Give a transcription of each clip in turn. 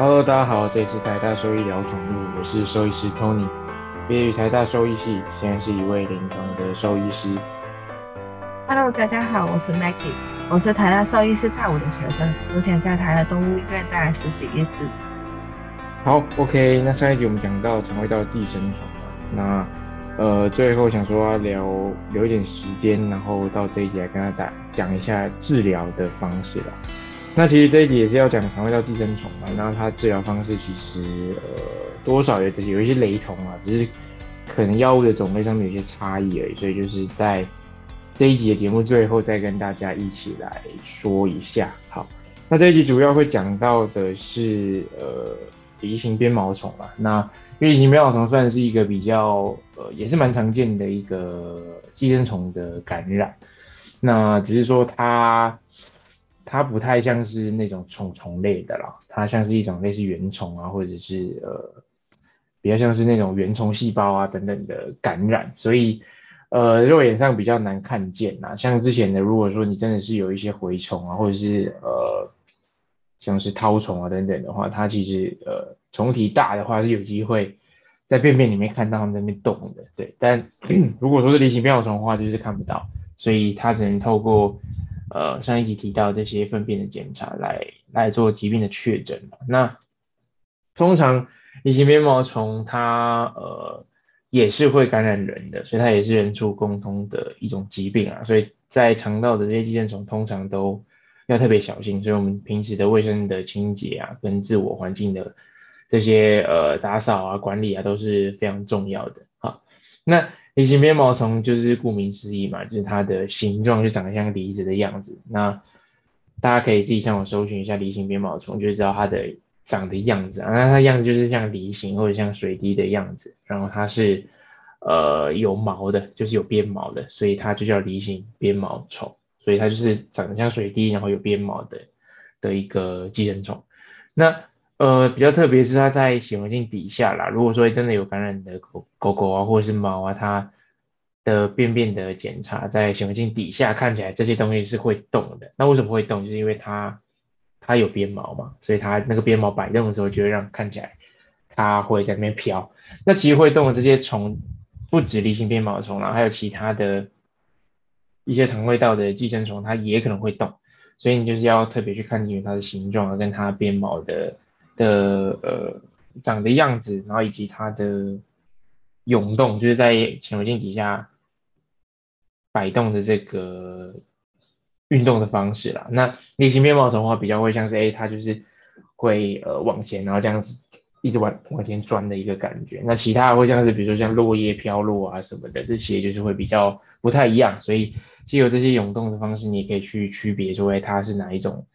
Hello，大家好，这里是台大兽医聊宠物，我是兽医师 Tony，毕业于台大兽医系，现在是一位临床的兽医师。Hello，大家好，我是 Maggie，我是台大兽医师大五的学生，目前在台大动物医院担任实习医师。好，OK，那上一集我们讲到肠胃道寄生虫嘛，那呃最后想说聊留一点时间，然后到这一集来跟大家讲一下治疗的方式啦。那其实这一集也是要讲肠胃道寄生虫嘛，然后它治疗方式其实呃多少有有一些雷同啊，只是可能药物的种类上面有些差异而已，所以就是在这一集的节目最后再跟大家一起来说一下。好，那这一集主要会讲到的是呃梨形鞭毛虫嘛，那因为梨形鞭毛虫算是一个比较呃也是蛮常见的一个寄生虫的感染，那只是说它。它不太像是那种虫虫类的啦，它像是一种类似原虫啊，或者是呃比较像是那种原虫细胞啊等等的感染，所以呃肉眼上比较难看见呐。像之前的，如果说你真的是有一些蛔虫啊，或者是呃像是绦虫啊等等的话，它其实呃虫体大的话是有机会在便便里面看到它们在那动的，对。但 如果说是离形鞭毛虫的话，就是看不到，所以它只能透过。呃，上一集提到这些粪便的检查来来做疾病的确诊那通常梨形鞭毛虫它呃也是会感染人的，所以它也是人畜共通的一种疾病啊。所以在肠道的这些寄生虫通常都要特别小心，所以我们平时的卫生的清洁啊，跟自我环境的这些呃打扫啊、管理啊都是非常重要的。那。梨形鞭毛虫就是顾名思义嘛，就是它的形状就长得像梨子的样子。那大家可以自己上网搜寻一下梨形鞭毛虫，就知道它的长的样子啊。那它样子就是像梨形或者像水滴的样子，然后它是呃有毛的，就是有鞭毛的，所以它就叫梨形鞭毛虫。所以它就是长得像水滴，然后有鞭毛的的一个寄生虫。那呃，比较特别是它在显微镜底下啦。如果说真的有感染的狗狗狗啊，或者是猫啊，它的便便的检查在显微镜底下看起来这些东西是会动的。那为什么会动？就是因为它它有鞭毛嘛，所以它那个鞭毛摆动的时候就会让看起来它会在那边飘。那其实会动的这些虫不止离心鞭毛虫啦，还有其他的一些肠胃道的寄生虫，它也可能会动。所以你就是要特别去看清楚它的形状跟它鞭毛的。的呃长的样子，然后以及它的涌动，就是在显微镜底下摆动的这个运动的方式啦。那梨形鞭毛虫的话，比较会像是哎，它就是会呃往前，然后这样子一直往往前钻的一个感觉。那其他会像是比如说像落叶飘落啊什么的，这些就是会比较不太一样。所以既有这些涌动的方式，你也可以去区别说哎，它是哪一种。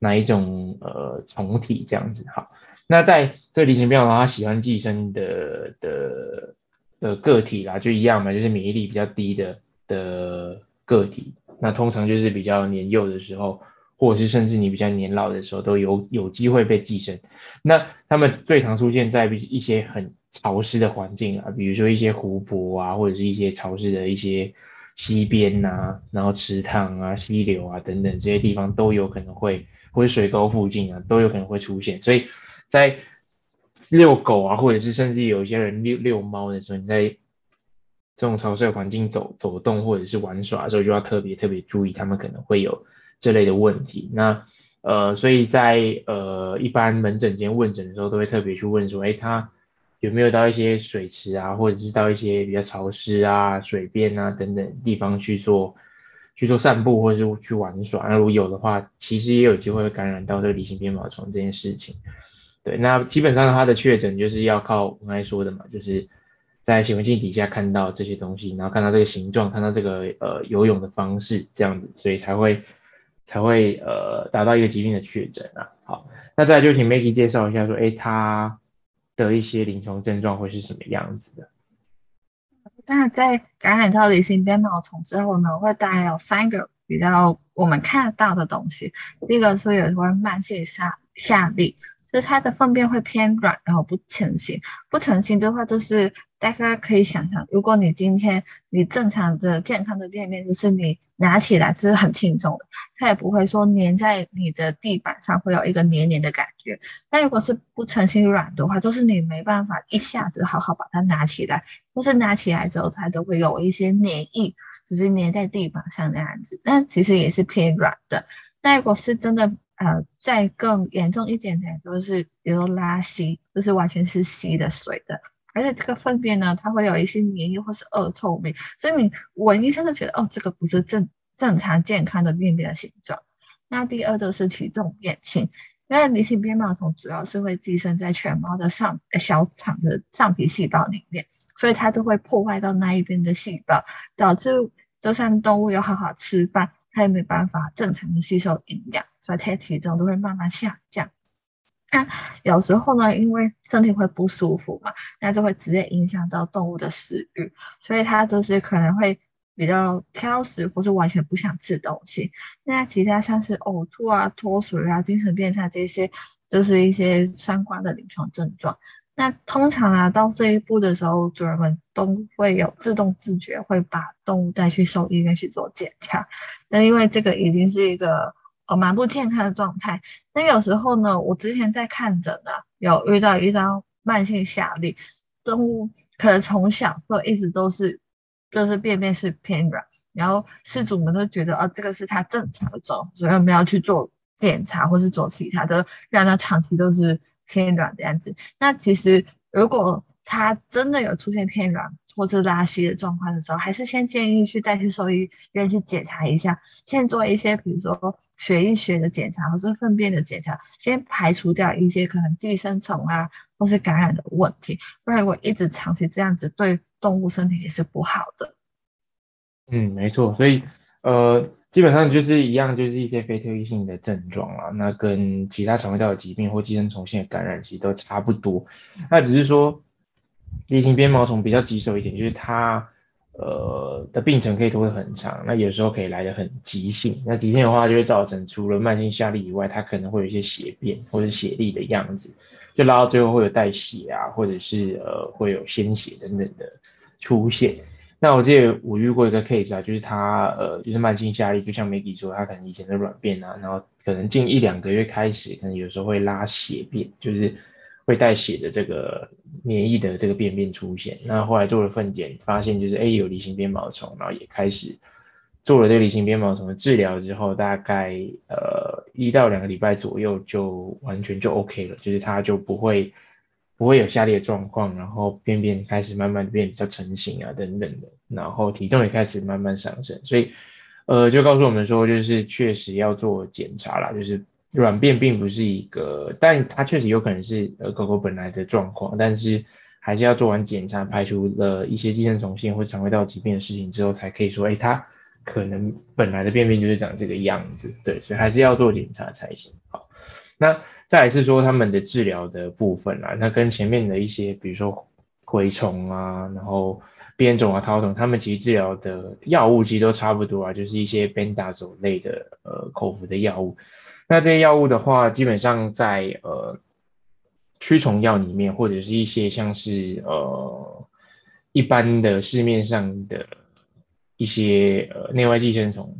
哪一种呃虫体这样子好？那在这里形鞭毛虫，它喜欢寄生的的的个体啦，就一样嘛，就是免疫力比较低的的个体。那通常就是比较年幼的时候，或者是甚至你比较年老的时候，都有有机会被寄生。那它们最常出现在一些很潮湿的环境啊，比如说一些湖泊啊，或者是一些潮湿的一些溪边呐，然后池塘啊、溪流啊等等这些地方都有可能会。或者水沟附近啊，都有可能会出现。所以在遛狗啊，或者是甚至有一些人遛遛猫的时候，你在这种潮湿的环境走走动或者是玩耍的时候，就要特别特别注意，他们可能会有这类的问题。那呃，所以在呃一般门诊间问诊的时候，都会特别去问说，哎，他有没有到一些水池啊，或者是到一些比较潮湿啊、水边啊等等地方去做。去做散步或者是去玩耍，那如果有的话，其实也有机会感染到这个梨形鞭毛虫这件事情。对，那基本上它的确诊就是要靠我刚才说的嘛，就是在显微镜底下看到这些东西，然后看到这个形状，看到这个呃游泳的方式这样子，所以才会才会呃达到一个疾病的确诊啊。好，那再来就请 Maggie 介绍一下说，哎，它的一些临床症状会是什么样子的？那在感染到梨形鞭毛虫之后呢，会带有三个比较我们看得到的东西。第一个是有关慢性下下痢，就是它的粪便会偏软，然后不成型。不成型的话，就是大家可以想象，如果你今天你正常的健康的便便，就是你拿起来是很轻松的，它也不会说粘在你的地板上会有一个黏黏的感觉。但如果是不成型软的话，就是你没办法一下子好好把它拿起来，或是拿起来之后它都会有一些黏液，只是粘在地板上那样子，但其实也是偏软的。那如果是真的。呃，再更严重一点点，就是比如拉稀，就是完全是稀的水的，而且这个粪便呢，它会有一些黏液或是恶臭味，所以你闻一下就觉得，哦，这个不是正正常健康的便便的形状。那第二就是体重变轻，因为离型鞭毛虫主要是会寄生在犬猫的上小肠的上皮细胞里面，所以它都会破坏到那一边的细胞，导致就算动物有好好吃饭。它也没办法正常的吸收营养，所以它体重都会慢慢下降。那有时候呢，因为身体会不舒服嘛，那就会直接影响到动物的食欲，所以它就是可能会比较挑食，或是完全不想吃东西。那其他像是呕吐啊、脱水啊、精神变差这些，就是一些相关的临床症状。那通常啊，到这一步的时候，主人们都会有自动自觉，会把动物带去兽医院去做检查。但因为这个已经是一个呃蛮不健康的状态。但有时候呢，我之前在看诊呢，有遇到一张慢性下痢动物，可能从小都一直都是就是便便是偏软，然后饲主们都觉得啊，这个是它正常的状，所以我们要去做检查或是做其他的，让它长期都是。偏软的样子，那其实如果它真的有出现偏软或者拉稀的状况的时候，还是先建议去带去兽医院去检查一下，先做一些比如说血液学的检查或是粪便的检查，先排除掉一些可能寄生虫啊或是感染的问题，不然如果一直长期这样子，对动物身体也是不好的。嗯，没错，所以呃。基本上就是一样，就是一些非特异性的症状啊，那跟其他肠胃道的疾病或寄生虫性的感染其实都差不多。那只是说，梨形鞭毛虫比较棘手一点，就是它呃的病程可以拖得很长，那有时候可以来得很急性。那急性的话，就会造成除了慢性下痢以外，它可能会有一些血便或者血痢的样子，就拉到最后会有带血啊，或者是呃会有鲜血等等的出现。那我记得我遇过一个 case 啊，就是他呃，就是慢性下痢，就像 Maggie 说，他可能以前的软便啊，然后可能近一两个月开始，可能有时候会拉血便，就是会带血的这个免疫的这个便便出现。那后来做了粪检，发现就是哎有梨形鞭毛虫，然后也开始做了这个梨形鞭毛虫的治疗之后，大概呃一到两个礼拜左右就完全就 OK 了，就是他就不会。不会有下列状况，然后便便开始慢慢变比较成型啊，等等的，然后体重也开始慢慢上升，所以，呃，就告诉我们说，就是确实要做检查啦，就是软便并不是一个，但它确实有可能是呃狗狗本来的状况，但是还是要做完检查，排除了一些寄生虫性或肠胃道疾病的事情之后，才可以说，哎，它可能本来的便便就是长这个样子，对，所以还是要做检查才行，好。那再来是说他们的治疗的部分啦，那跟前面的一些，比如说蛔虫啊，然后边种啊、绦虫，他们其实治疗的药物其实都差不多啊，就是一些 b e n d a z o 类的呃口服的药物。那这些药物的话，基本上在呃驱虫药里面，或者是一些像是呃一般的市面上的一些呃内外寄生虫。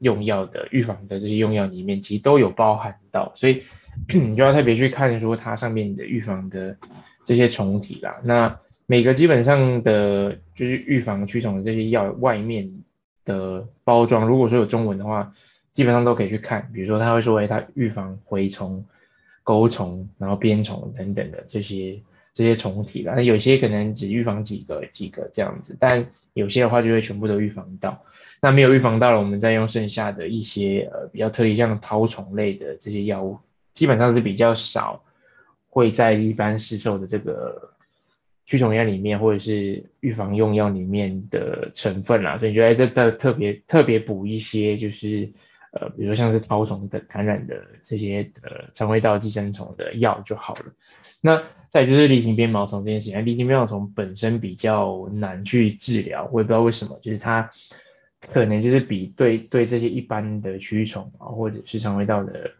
用药的预防的这些用药里面，其实都有包含到，所以 你就要特别去看说它上面的预防的这些虫体啦。那每个基本上的就是预防驱虫的这些药外面的包装，如果说有中文的话，基本上都可以去看。比如说他会说，哎，它预防蛔虫、钩虫，然后鞭虫等等的这些这些虫体啦。那有些可能只预防几个几个这样子，但有些的话就会全部都预防到。那没有预防到了，我们再用剩下的一些呃比较特异，像绦虫类的这些药物，基本上是比较少会在一般市售的这个驱虫药里面，或者是预防用药里面的成分啦。所以你就在这特特别特别补一些，就是呃，比如像是绦虫的感染的这些呃肠胃道寄生虫的药就好了。那再就是梨形鞭毛虫这件事情，梨形鞭毛虫本身比较难去治疗，我也不知道为什么，就是它。可能就是比对对这些一般的驱虫啊，或者是肠胃道的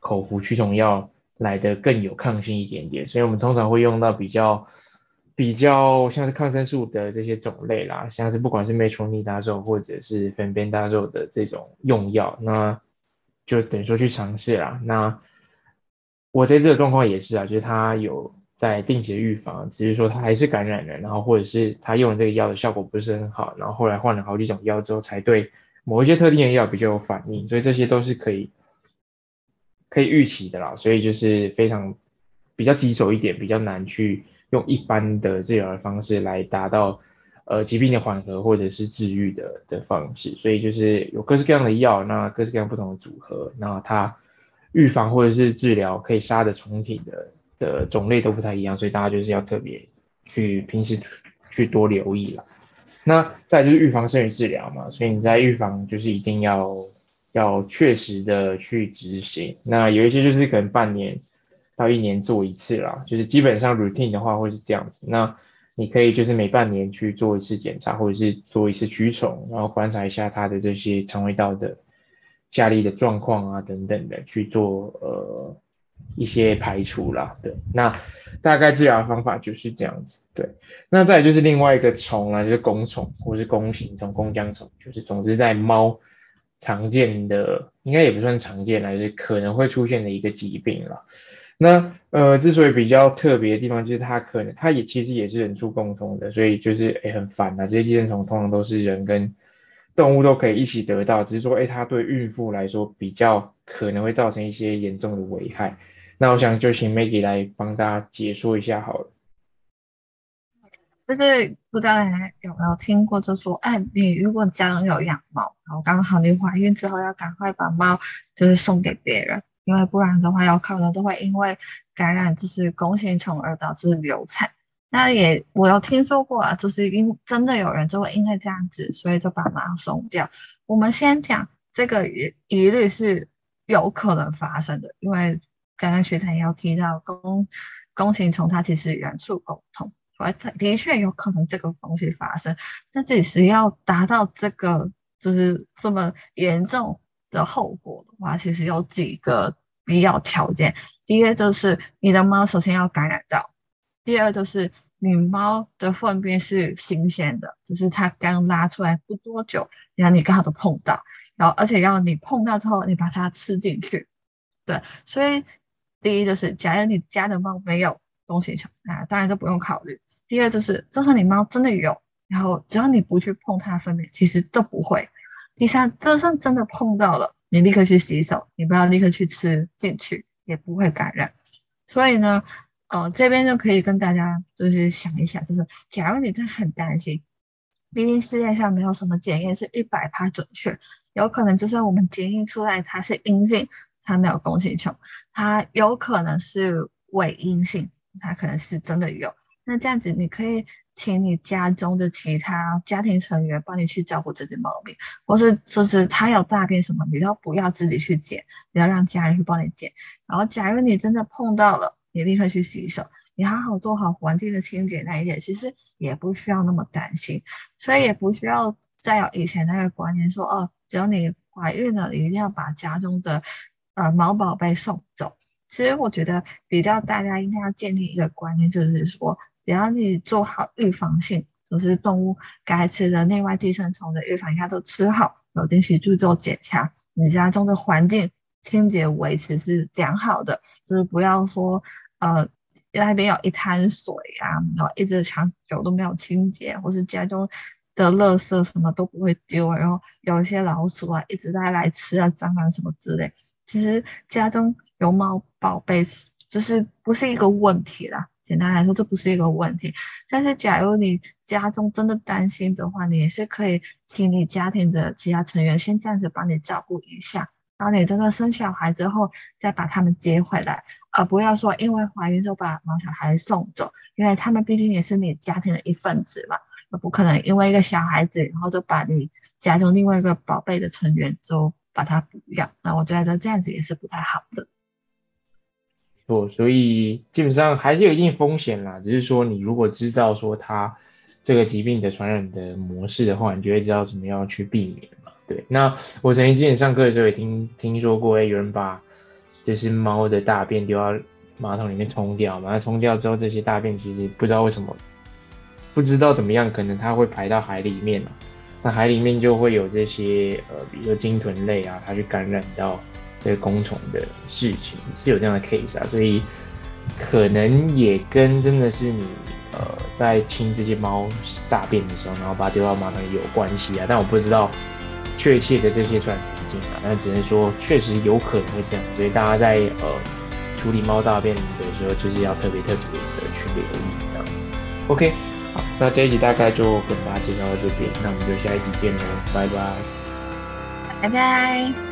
口服驱虫药来的更有抗性一点点，所以我们通常会用到比较比较像是抗生素的这些种类啦，像是不管是 metronidazole 或者是 f e n b e n d a z o 的这种用药，那就等于说去尝试啦。那我在这个状况也是啊，就是他有在定期的预防，只是说他还是感染了，然后或者是他用这个药的效果不是很好，然后后来换了好几种药之后才对某一些特定的药比较有反应，所以这些都是可以。可以预期的啦，所以就是非常比较棘手一点，比较难去用一般的治疗的方式来达到呃疾病的缓和或者是治愈的的方式，所以就是有各式各样的药，那各式各样不同的组合，那它预防或者是治疗可以杀的虫体的的种类都不太一样，所以大家就是要特别去平时去多留意了。那再就是预防胜于治疗嘛，所以你在预防就是一定要。要确实的去执行，那有一些就是可能半年要一年做一次啦，就是基本上 routine 的话会是这样子。那你可以就是每半年去做一次检查，或者是做一次驱虫，然后观察一下它的这些肠胃道的下痢的状况啊等等的去做呃一些排除啦。对，那大概治疗方法就是这样子。对，那再就是另外一个虫啊，就是弓虫或是弓形虫、弓浆虫，就是总之在猫。常见的应该也不算常见了，是可能会出现的一个疾病了。那呃，之所以比较特别的地方，就是它可能它也其实也是人畜共通的，所以就是诶很烦啊。这些寄生虫通常都是人跟动物都可以一起得到，只是说诶它对孕妇来说比较可能会造成一些严重的危害。那我想就请 Maggie 来帮大家解说一下好了。就是不知道大家有没有听过，就说，哎，你如果家中有养猫，然后刚好你怀孕之后要赶快把猫就是送给别人，因为不然的话，有可能都会因为感染就是弓形虫而导致流产。那也我有听说过啊，就是因真的有人就会因为这样子，所以就把猫送掉。我们先讲这个疑疑虑是有可能发生的，因为刚刚学长也有提到弓弓形虫它其实元素沟通。它的确有可能这个东西发生，但是是要达到这个就是这么严重的后果的话，其实有几个必要条件。第一个就是你的猫首先要感染到，第二就是你猫的粪便是新鲜的，就是它刚拉出来不多久，然后你刚好都碰到，然后而且要你碰到之后你把它吃进去。对，所以第一就是，假如你家的猫没有弓形虫，那当然就不用考虑。第二就是，就算你猫真的有，然后只要你不去碰它的粪便，其实都不会。第三，就算真的碰到了，你立刻去洗手，你不要立刻去吃进去，也不会感染。所以呢，呃，这边就可以跟大家就是想一想，就是假如你真的很担心，毕竟世界上没有什么检验是一百趴准确，有可能就算我们检验出来它是阴性，它没有弓形球，它有可能是伪阴性，它可能是真的有。那这样子，你可以请你家中的其他家庭成员帮你去照顾这只猫咪，或是就是它有大便什么，你都不要自己去捡，你要让家人去帮你捡。然后，假如你真的碰到了，你立刻去洗手，你好好做好环境的清洁那一点，其实也不需要那么担心，所以也不需要再有以前那个观念说，哦，只要你怀孕了，你一定要把家中的呃毛宝贝送走。其实我觉得比较大家应该要建立一个观念，就是说。只要你做好预防性，就是动物该吃的内外寄生虫的预防，一下都吃好，有定期去做检查，你家中的环境清洁维持是良好的，就是不要说呃那边有一滩水啊，然后一直长久都没有清洁，或是家中的垃圾什么都不会丢，然后有一些老鼠啊一直在来吃啊，蟑螂什么之类，其实家中有猫宝贝是就是不是一个问题啦。简单来说，这不是一个问题。但是，假如你家中真的担心的话，你也是可以请你家庭的其他成员先这样子帮你照顾一下。然后你真的生小孩之后，再把他们接回来，而不要说因为怀孕就把毛小孩送走，因为他们毕竟也是你家庭的一份子嘛，那不可能因为一个小孩子，然后就把你家中另外一个宝贝的成员就把他不要。那我觉得这样子也是不太好的。所以基本上还是有一定风险啦，只是说你如果知道说它这个疾病的传染的模式的话，你就会知道怎么样去避免嘛。对，那我曾经之前上课的时候也听听说过，哎，有人把就是猫的大便丢到马桶里面冲掉嘛。那冲掉之后，这些大便其实不知道为什么，不知道怎么样，可能它会排到海里面嘛。那海里面就会有这些呃，比如说鲸豚类啊，它去感染到这个公虫的事情，是有这样的 case 啊。所以可能也跟真的是你呃在清这些猫大便的时候，然后把它丢到马桶里有关系啊。但我不知道确切的这些传染途径啊，但只能说确实有可能会这样。所以大家在呃处理猫大便的时候，就是要特别特别的去留意这样子。OK。好，那这一集大概就跟大家介绍到这边，那我们就下一集见喽，拜拜，拜拜。